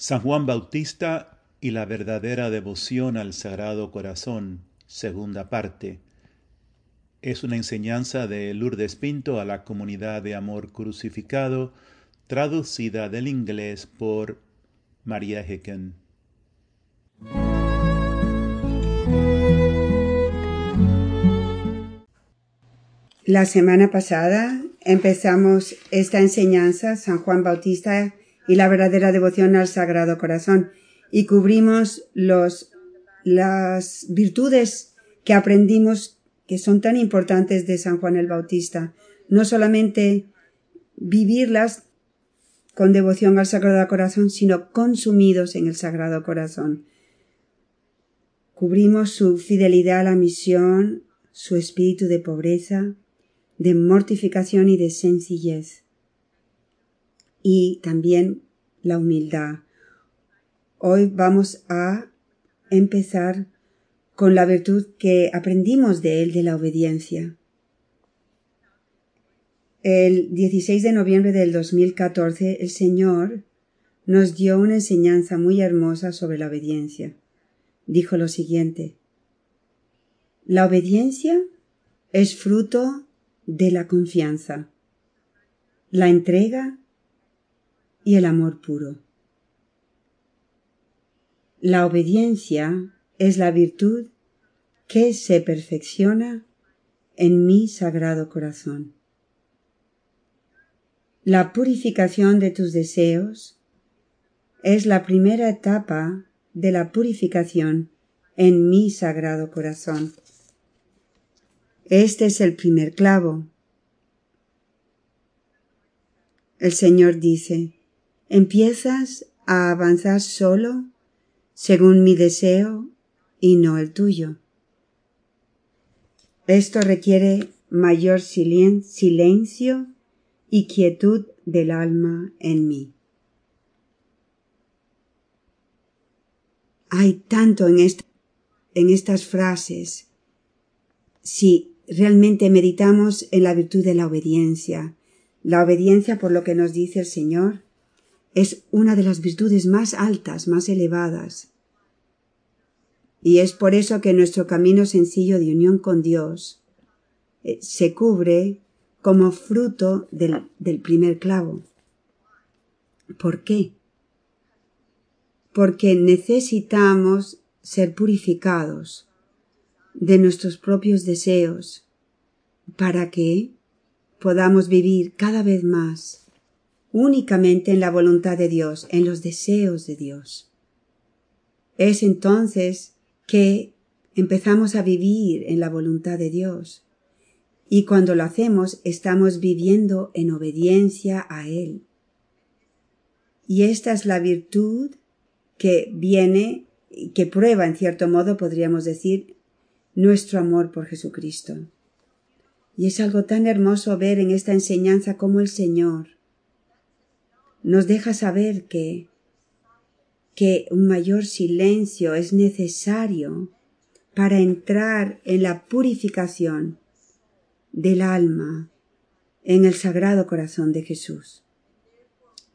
San Juan Bautista y la verdadera devoción al Sagrado Corazón, segunda parte. Es una enseñanza de Lourdes Pinto a la comunidad de amor crucificado, traducida del inglés por María Hecken. La semana pasada empezamos esta enseñanza, San Juan Bautista y la verdadera devoción al Sagrado Corazón, y cubrimos los, las virtudes que aprendimos que son tan importantes de San Juan el Bautista. No solamente vivirlas con devoción al Sagrado Corazón, sino consumidos en el Sagrado Corazón. Cubrimos su fidelidad a la misión, su espíritu de pobreza, de mortificación y de sencillez. Y también la humildad. Hoy vamos a empezar con la virtud que aprendimos de él de la obediencia. El 16 de noviembre del 2014 el Señor nos dio una enseñanza muy hermosa sobre la obediencia. Dijo lo siguiente. La obediencia es fruto de la confianza, la entrega y el amor puro. La obediencia es la virtud que se perfecciona en mi sagrado corazón. La purificación de tus deseos es la primera etapa de la purificación en mi sagrado corazón. Este es el primer clavo. El Señor dice, empiezas a avanzar solo según mi deseo y no el tuyo. Esto requiere mayor silencio y quietud del alma en mí. Hay tanto en, en estas frases. Si realmente meditamos en la virtud de la obediencia. La obediencia, por lo que nos dice el Señor, es una de las virtudes más altas, más elevadas. Y es por eso que nuestro camino sencillo de unión con Dios eh, se cubre como fruto del, del primer clavo. ¿Por qué? Porque necesitamos ser purificados de nuestros propios deseos para que podamos vivir cada vez más únicamente en la voluntad de Dios, en los deseos de Dios. Es entonces que empezamos a vivir en la voluntad de Dios. Y cuando lo hacemos estamos viviendo en obediencia a Él. Y esta es la virtud que viene, que prueba en cierto modo, podríamos decir, nuestro amor por Jesucristo. Y es algo tan hermoso ver en esta enseñanza cómo el Señor nos deja saber que que un mayor silencio es necesario para entrar en la purificación del alma en el sagrado corazón de Jesús.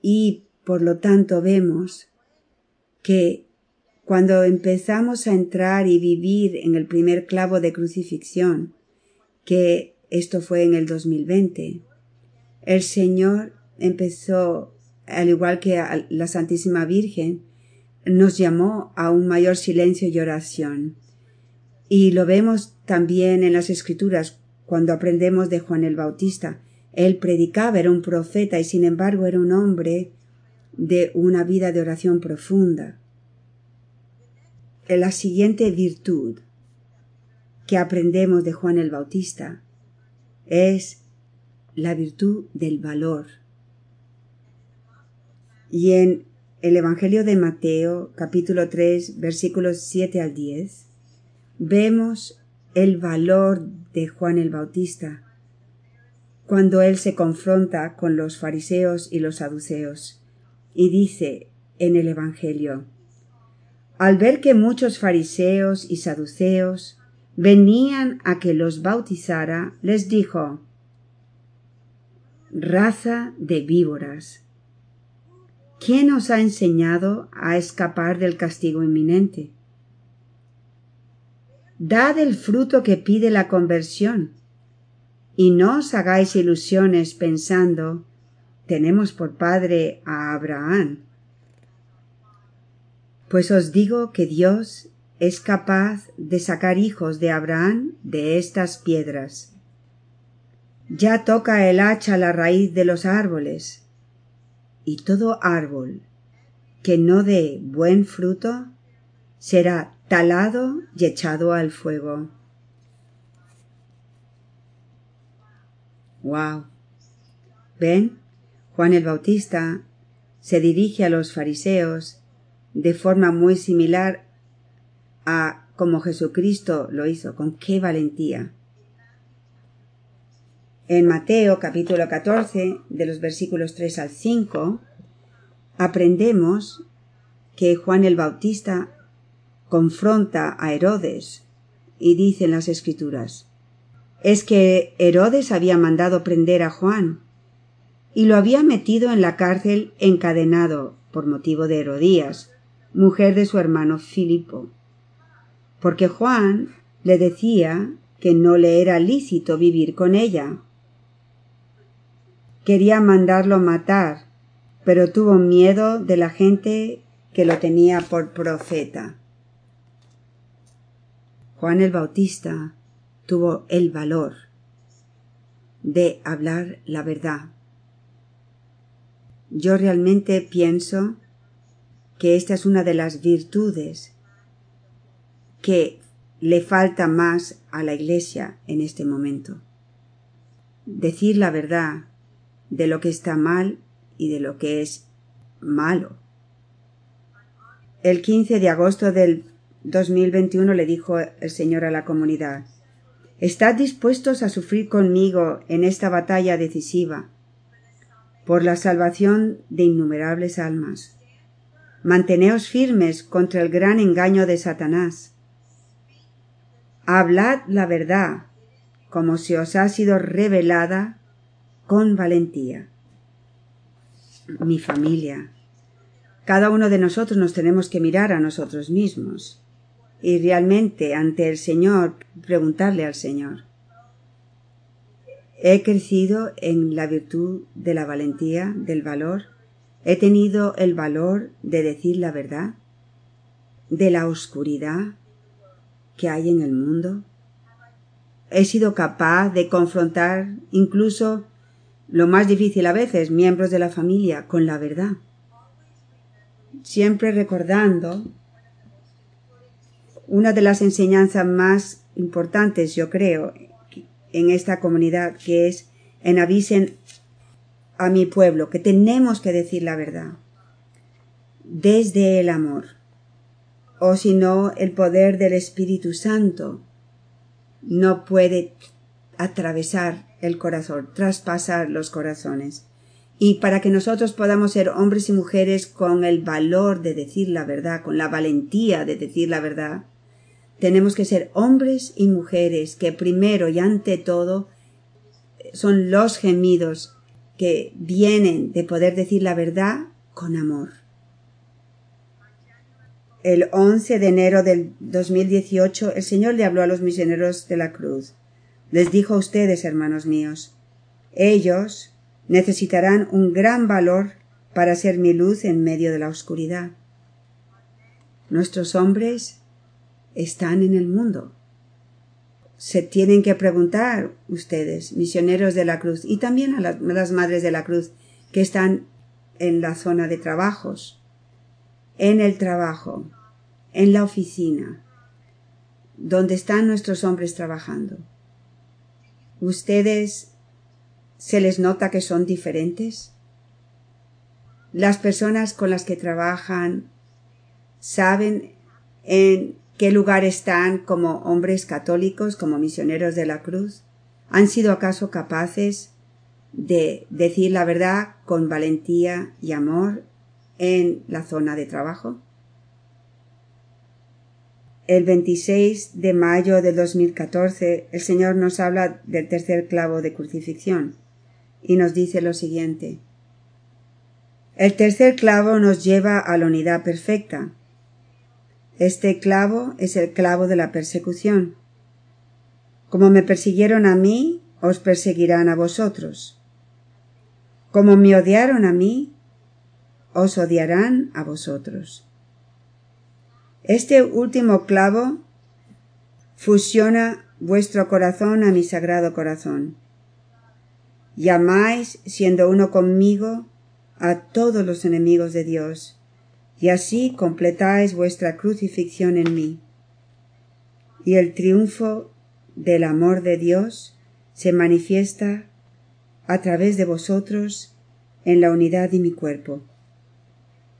Y por lo tanto vemos que cuando empezamos a entrar y vivir en el primer clavo de crucifixión, que esto fue en el 2020, el Señor empezó, al igual que la Santísima Virgen, nos llamó a un mayor silencio y oración. Y lo vemos también en las Escrituras cuando aprendemos de Juan el Bautista. Él predicaba, era un profeta y sin embargo era un hombre de una vida de oración profunda la siguiente virtud que aprendemos de Juan el Bautista es la virtud del valor. Y en el Evangelio de Mateo, capítulo 3, versículos 7 al 10, vemos el valor de Juan el Bautista cuando él se confronta con los fariseos y los saduceos y dice en el Evangelio, al ver que muchos fariseos y saduceos venían a que los bautizara, les dijo, Raza de víboras, ¿quién os ha enseñado a escapar del castigo inminente? Dad el fruto que pide la conversión, y no os hagáis ilusiones pensando tenemos por padre a Abraham. Pues os digo que Dios es capaz de sacar hijos de Abraham de estas piedras. Ya toca el hacha la raíz de los árboles, y todo árbol que no dé buen fruto será talado y echado al fuego. Wow. ¿Ven? Juan el Bautista se dirige a los fariseos de forma muy similar a como Jesucristo lo hizo, con qué valentía. En Mateo capítulo 14, de los versículos 3 al 5, aprendemos que Juan el Bautista confronta a Herodes y dice en las escrituras, es que Herodes había mandado prender a Juan y lo había metido en la cárcel encadenado por motivo de Herodías, mujer de su hermano Filipo, porque Juan le decía que no le era lícito vivir con ella. Quería mandarlo matar, pero tuvo miedo de la gente que lo tenía por profeta. Juan el Bautista tuvo el valor de hablar la verdad yo realmente pienso que esta es una de las virtudes que le falta más a la Iglesia en este momento. Decir la verdad de lo que está mal y de lo que es malo. El 15 de agosto del 2021 le dijo el Señor a la comunidad, ¿Estás dispuestos a sufrir conmigo en esta batalla decisiva por la salvación de innumerables almas. Manteneos firmes contra el gran engaño de Satanás. Hablad la verdad, como si os ha sido revelada con valentía. Mi familia. Cada uno de nosotros nos tenemos que mirar a nosotros mismos y realmente ante el Señor preguntarle al Señor He crecido en la virtud de la valentía, del valor. He tenido el valor de decir la verdad, de la oscuridad que hay en el mundo. He sido capaz de confrontar incluso lo más difícil a veces, miembros de la familia, con la verdad. Siempre recordando una de las enseñanzas más importantes, yo creo, en esta comunidad, que es en avisen a mi pueblo, que tenemos que decir la verdad, desde el amor, o si no, el poder del Espíritu Santo no puede atravesar el corazón, traspasar los corazones. Y para que nosotros podamos ser hombres y mujeres con el valor de decir la verdad, con la valentía de decir la verdad, tenemos que ser hombres y mujeres que primero y ante todo son los gemidos que vienen de poder decir la verdad con amor. El 11 de enero del 2018 el Señor le habló a los misioneros de la cruz. Les dijo a ustedes, hermanos míos, ellos necesitarán un gran valor para ser mi luz en medio de la oscuridad. Nuestros hombres están en el mundo. Se tienen que preguntar ustedes, misioneros de la cruz, y también a las, madres de la cruz que están en la zona de trabajos, en el trabajo, en la oficina, donde están nuestros hombres trabajando. ¿Ustedes se les nota que son diferentes? Las personas con las que trabajan saben en qué lugar están como hombres católicos, como misioneros de la cruz? ¿Han sido acaso capaces de decir la verdad con valentía y amor en la zona de trabajo? El 26 de mayo de 2014 el Señor nos habla del tercer clavo de crucifixión y nos dice lo siguiente. El tercer clavo nos lleva a la unidad perfecta. Este clavo es el clavo de la persecución. Como me persiguieron a mí, os perseguirán a vosotros. Como me odiaron a mí, os odiarán a vosotros. Este último clavo fusiona vuestro corazón a mi sagrado corazón. Llamáis, siendo uno conmigo, a todos los enemigos de Dios, y así completáis vuestra crucifixión en mí. Y el triunfo del amor de Dios se manifiesta a través de vosotros en la unidad de mi cuerpo.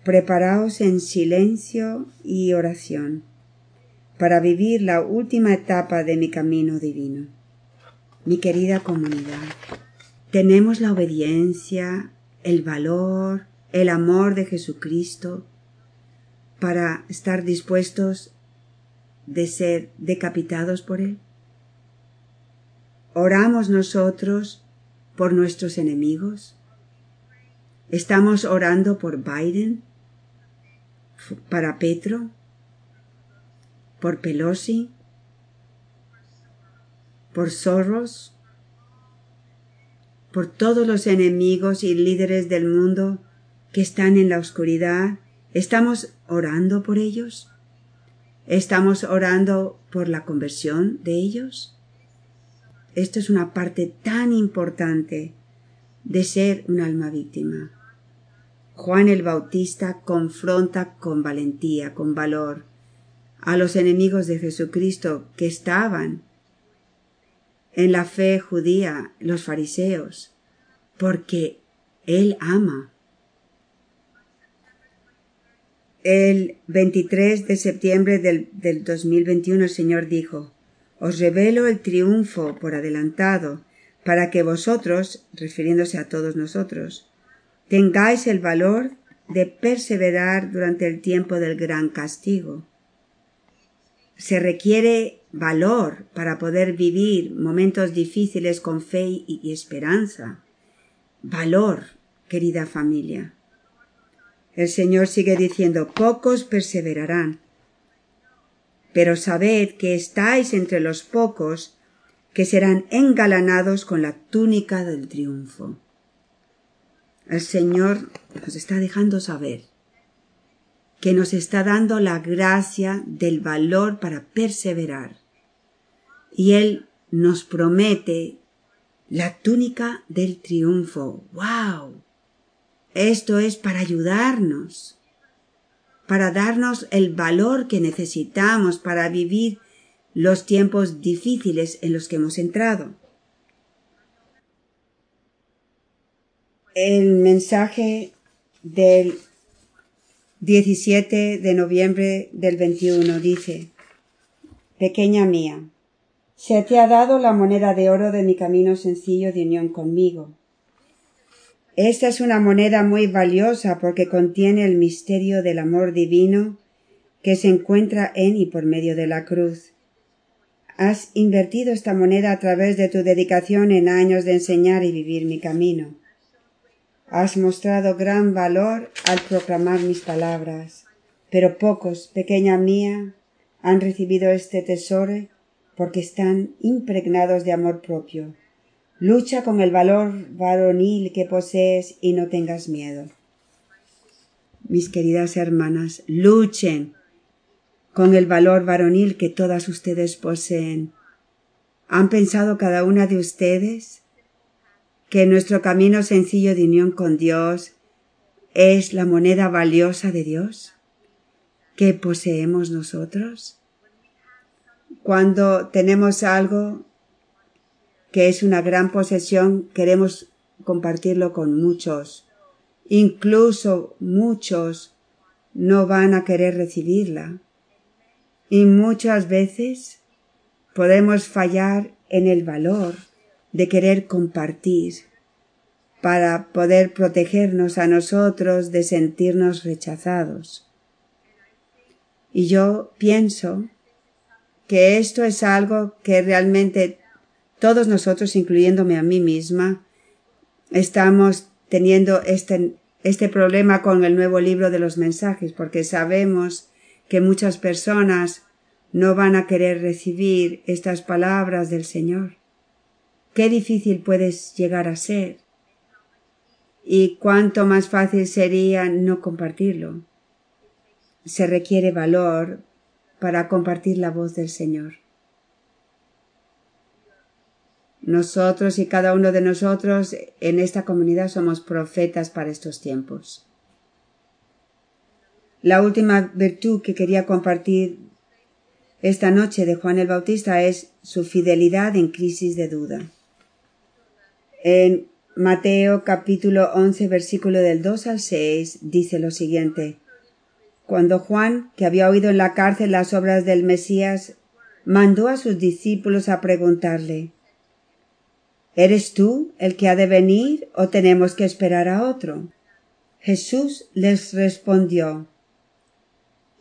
Preparaos en silencio y oración para vivir la última etapa de mi camino divino. Mi querida comunidad, tenemos la obediencia, el valor, el amor de Jesucristo para estar dispuestos de ser decapitados por Él. ¿Oramos nosotros por nuestros enemigos? ¿Estamos orando por Biden? Para Petro, por Pelosi, por Soros, por todos los enemigos y líderes del mundo que están en la oscuridad. ¿Estamos orando por ellos? ¿Estamos orando por la conversión de ellos? Esto es una parte tan importante de ser un alma víctima. Juan el Bautista confronta con valentía, con valor, a los enemigos de Jesucristo que estaban en la fe judía, los fariseos, porque Él ama. El 23 de septiembre del, del 2021 el Señor dijo, Os revelo el triunfo por adelantado, para que vosotros, refiriéndose a todos nosotros, tengáis el valor de perseverar durante el tiempo del gran castigo. Se requiere valor para poder vivir momentos difíciles con fe y esperanza. Valor, querida familia. El Señor sigue diciendo, pocos perseverarán. Pero sabed que estáis entre los pocos que serán engalanados con la túnica del triunfo. El Señor nos está dejando saber que nos está dando la gracia del valor para perseverar. Y Él nos promete la túnica del triunfo. ¡Wow! Esto es para ayudarnos, para darnos el valor que necesitamos para vivir los tiempos difíciles en los que hemos entrado. El mensaje del 17 de noviembre del 21 dice, Pequeña mía, se te ha dado la moneda de oro de mi camino sencillo de unión conmigo. Esta es una moneda muy valiosa porque contiene el misterio del amor divino que se encuentra en y por medio de la cruz. Has invertido esta moneda a través de tu dedicación en años de enseñar y vivir mi camino. Has mostrado gran valor al proclamar mis palabras, pero pocos, pequeña mía, han recibido este tesoro porque están impregnados de amor propio. Lucha con el valor varonil que posees y no tengas miedo. Mis queridas hermanas, luchen con el valor varonil que todas ustedes poseen. ¿Han pensado cada una de ustedes que nuestro camino sencillo de unión con Dios es la moneda valiosa de Dios que poseemos nosotros. Cuando tenemos algo que es una gran posesión, queremos compartirlo con muchos. Incluso muchos no van a querer recibirla. Y muchas veces podemos fallar en el valor de querer compartir para poder protegernos a nosotros de sentirnos rechazados. Y yo pienso que esto es algo que realmente todos nosotros, incluyéndome a mí misma, estamos teniendo este, este problema con el nuevo libro de los mensajes, porque sabemos que muchas personas no van a querer recibir estas palabras del Señor. Qué difícil puedes llegar a ser. Y cuánto más fácil sería no compartirlo. Se requiere valor para compartir la voz del Señor. Nosotros y cada uno de nosotros en esta comunidad somos profetas para estos tiempos. La última virtud que quería compartir esta noche de Juan el Bautista es su fidelidad en crisis de duda. En Mateo capítulo 11 versículo del 2 al 6 dice lo siguiente. Cuando Juan, que había oído en la cárcel las obras del Mesías, mandó a sus discípulos a preguntarle ¿Eres tú el que ha de venir o tenemos que esperar a otro? Jesús les respondió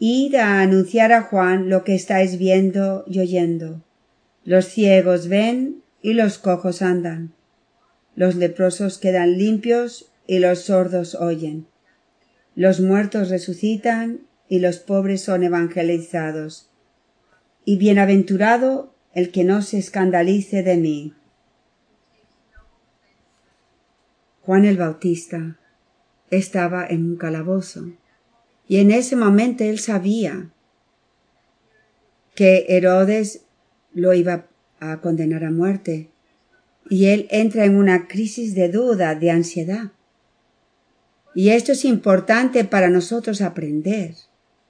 Id a anunciar a Juan lo que estáis viendo y oyendo. Los ciegos ven y los cojos andan. Los leprosos quedan limpios y los sordos oyen. Los muertos resucitan y los pobres son evangelizados. Y bienaventurado el que no se escandalice de mí. Juan el Bautista estaba en un calabozo y en ese momento él sabía que Herodes lo iba a condenar a muerte y él entra en una crisis de duda, de ansiedad. Y esto es importante para nosotros aprender,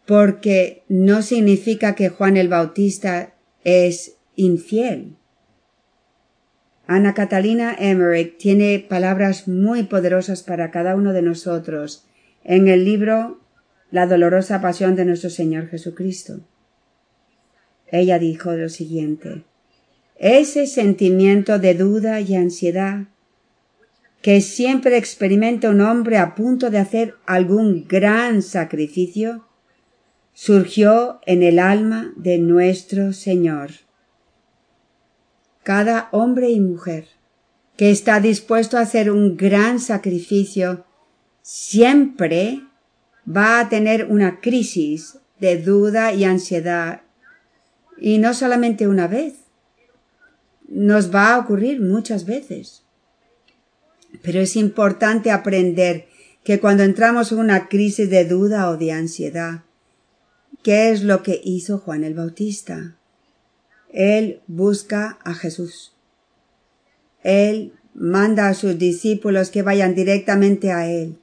porque no significa que Juan el Bautista es infiel. Ana Catalina Emmerich tiene palabras muy poderosas para cada uno de nosotros en el libro La dolorosa pasión de nuestro Señor Jesucristo. Ella dijo lo siguiente ese sentimiento de duda y ansiedad que siempre experimenta un hombre a punto de hacer algún gran sacrificio, surgió en el alma de nuestro Señor. Cada hombre y mujer que está dispuesto a hacer un gran sacrificio siempre va a tener una crisis de duda y ansiedad. Y no solamente una vez nos va a ocurrir muchas veces pero es importante aprender que cuando entramos en una crisis de duda o de ansiedad ¿qué es lo que hizo Juan el Bautista? Él busca a Jesús. Él manda a sus discípulos que vayan directamente a Él.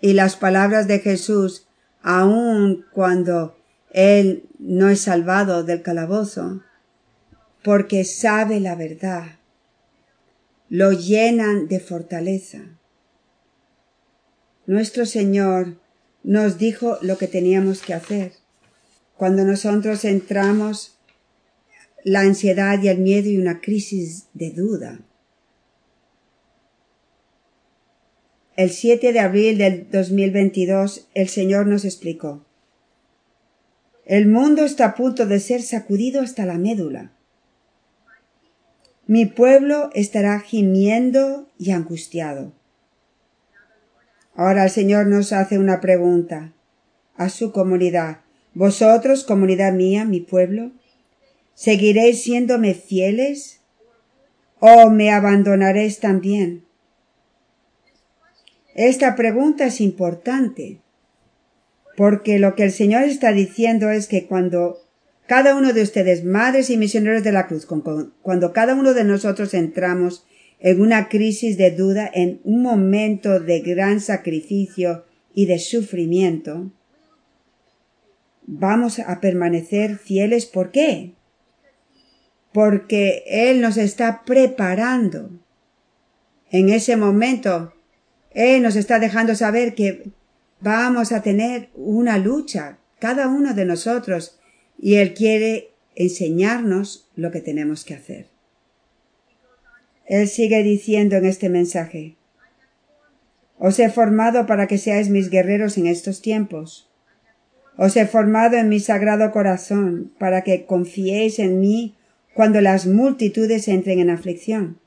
Y las palabras de Jesús, aun cuando Él no es salvado del calabozo, porque sabe la verdad, lo llenan de fortaleza. Nuestro Señor nos dijo lo que teníamos que hacer. Cuando nosotros entramos la ansiedad y el miedo y una crisis de duda. El 7 de abril del 2022 el Señor nos explicó. El mundo está a punto de ser sacudido hasta la médula. Mi pueblo estará gimiendo y angustiado. Ahora el Señor nos hace una pregunta a su comunidad. ¿Vosotros, comunidad mía, mi pueblo? ¿Seguiréis siéndome fieles? ¿O me abandonaréis también? Esta pregunta es importante, porque lo que el Señor está diciendo es que cuando cada uno de ustedes, madres y misioneros de la cruz, cuando cada uno de nosotros entramos en una crisis de duda, en un momento de gran sacrificio y de sufrimiento, vamos a permanecer fieles. ¿Por qué? porque Él nos está preparando. En ese momento, Él nos está dejando saber que vamos a tener una lucha, cada uno de nosotros, y Él quiere enseñarnos lo que tenemos que hacer. Él sigue diciendo en este mensaje, Os he formado para que seáis mis guerreros en estos tiempos. Os he formado en mi sagrado corazón para que confiéis en mí cuando las multitudes entren en aflicción.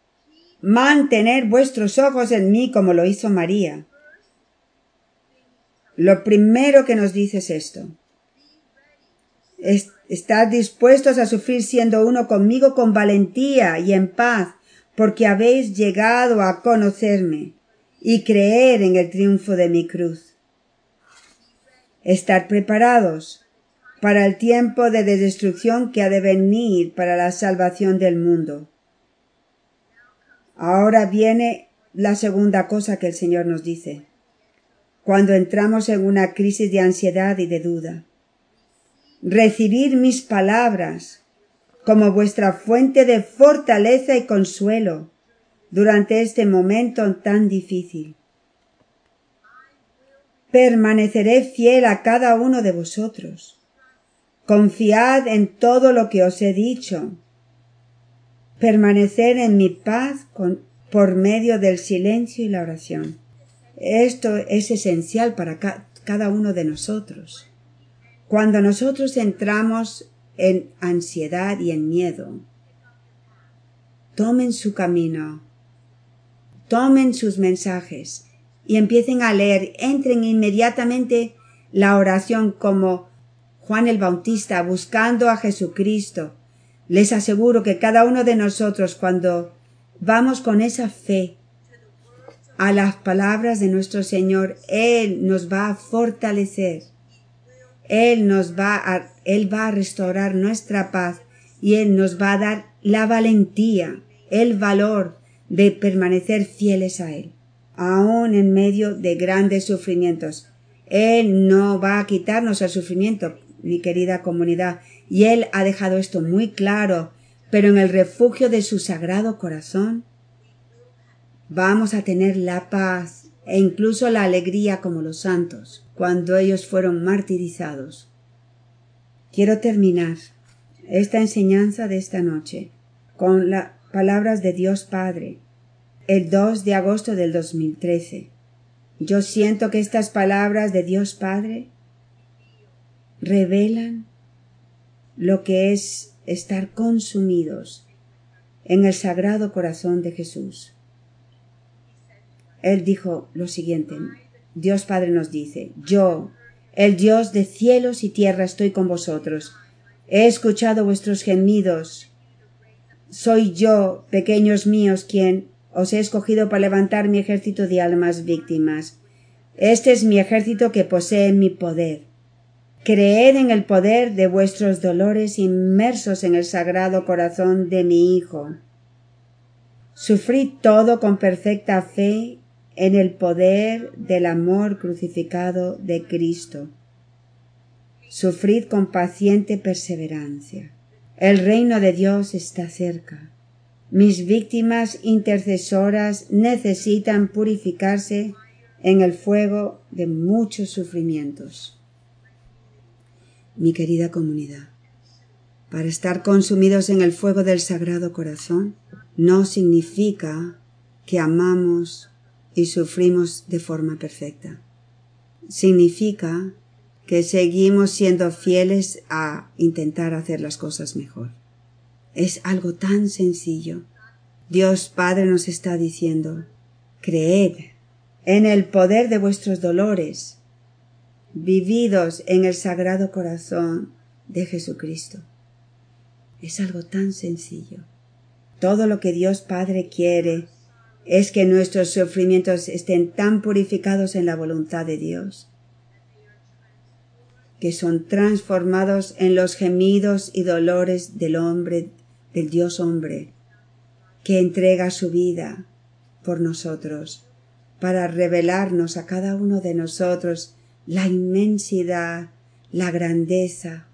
Mantener vuestros ojos en mí como lo hizo María, Lo primero que nos dice es esto. Estad dispuestos a sufrir siendo uno conmigo con valentía y en paz, porque habéis llegado a conocerme y creer en el triunfo de mi cruz. Estar preparados para el tiempo de destrucción que ha de venir para la salvación del mundo. Ahora viene la segunda cosa que el Señor nos dice. Cuando entramos en una crisis de ansiedad y de duda. Recibir mis palabras como vuestra fuente de fortaleza y consuelo durante este momento tan difícil. Permaneceré fiel a cada uno de vosotros. Confiad en todo lo que os he dicho. Permanecer en mi paz por medio del silencio y la oración. Esto es esencial para cada uno de nosotros. Cuando nosotros entramos en ansiedad y en miedo, tomen su camino, tomen sus mensajes y empiecen a leer, entren inmediatamente la oración como Juan el Bautista buscando a Jesucristo. Les aseguro que cada uno de nosotros cuando vamos con esa fe a las palabras de nuestro Señor, Él nos va a fortalecer. Él nos va a, Él va a restaurar nuestra paz y Él nos va a dar la valentía, el valor de permanecer fieles a Él, aun en medio de grandes sufrimientos. Él no va a quitarnos el sufrimiento, mi querida comunidad, y Él ha dejado esto muy claro, pero en el refugio de su sagrado corazón vamos a tener la paz e incluso la alegría como los santos cuando ellos fueron martirizados. Quiero terminar esta enseñanza de esta noche con las palabras de Dios Padre el 2 de agosto del 2013. Yo siento que estas palabras de Dios Padre revelan lo que es estar consumidos en el sagrado corazón de Jesús. Él dijo lo siguiente, Dios Padre nos dice, yo, el Dios de cielos y tierra, estoy con vosotros. He escuchado vuestros gemidos. Soy yo, pequeños míos, quien os he escogido para levantar mi ejército de almas víctimas. Este es mi ejército que posee mi poder. Creed en el poder de vuestros dolores inmersos en el sagrado corazón de mi Hijo. Sufrid todo con perfecta fe en el poder del amor crucificado de Cristo. Sufrid con paciente perseverancia. El reino de Dios está cerca. Mis víctimas intercesoras necesitan purificarse en el fuego de muchos sufrimientos. Mi querida comunidad, para estar consumidos en el fuego del Sagrado Corazón no significa que amamos y sufrimos de forma perfecta. Significa que seguimos siendo fieles a intentar hacer las cosas mejor. Es algo tan sencillo. Dios Padre nos está diciendo, creed en el poder de vuestros dolores, vividos en el sagrado corazón de Jesucristo. Es algo tan sencillo. Todo lo que Dios Padre quiere es que nuestros sufrimientos estén tan purificados en la voluntad de Dios, que son transformados en los gemidos y dolores del hombre del Dios hombre, que entrega su vida por nosotros, para revelarnos a cada uno de nosotros la inmensidad, la grandeza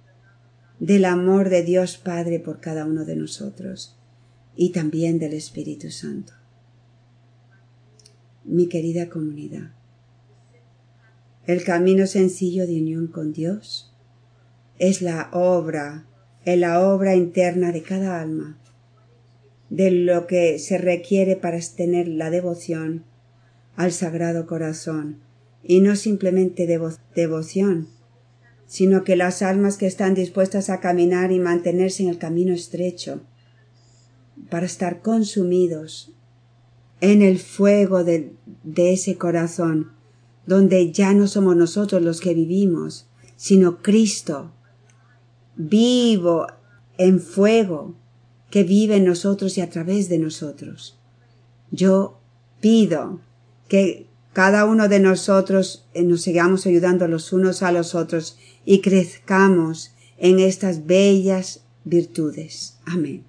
del amor de Dios Padre por cada uno de nosotros y también del Espíritu Santo. Mi querida comunidad, el camino sencillo de unión con Dios es la obra en la obra interna de cada alma, de lo que se requiere para tener la devoción al Sagrado Corazón, y no simplemente devoción, sino que las almas que están dispuestas a caminar y mantenerse en el camino estrecho, para estar consumidos en el fuego de, de ese corazón, donde ya no somos nosotros los que vivimos, sino Cristo, vivo en fuego, que vive en nosotros y a través de nosotros. Yo pido que cada uno de nosotros eh, nos sigamos ayudando los unos a los otros y crezcamos en estas bellas virtudes. Amén.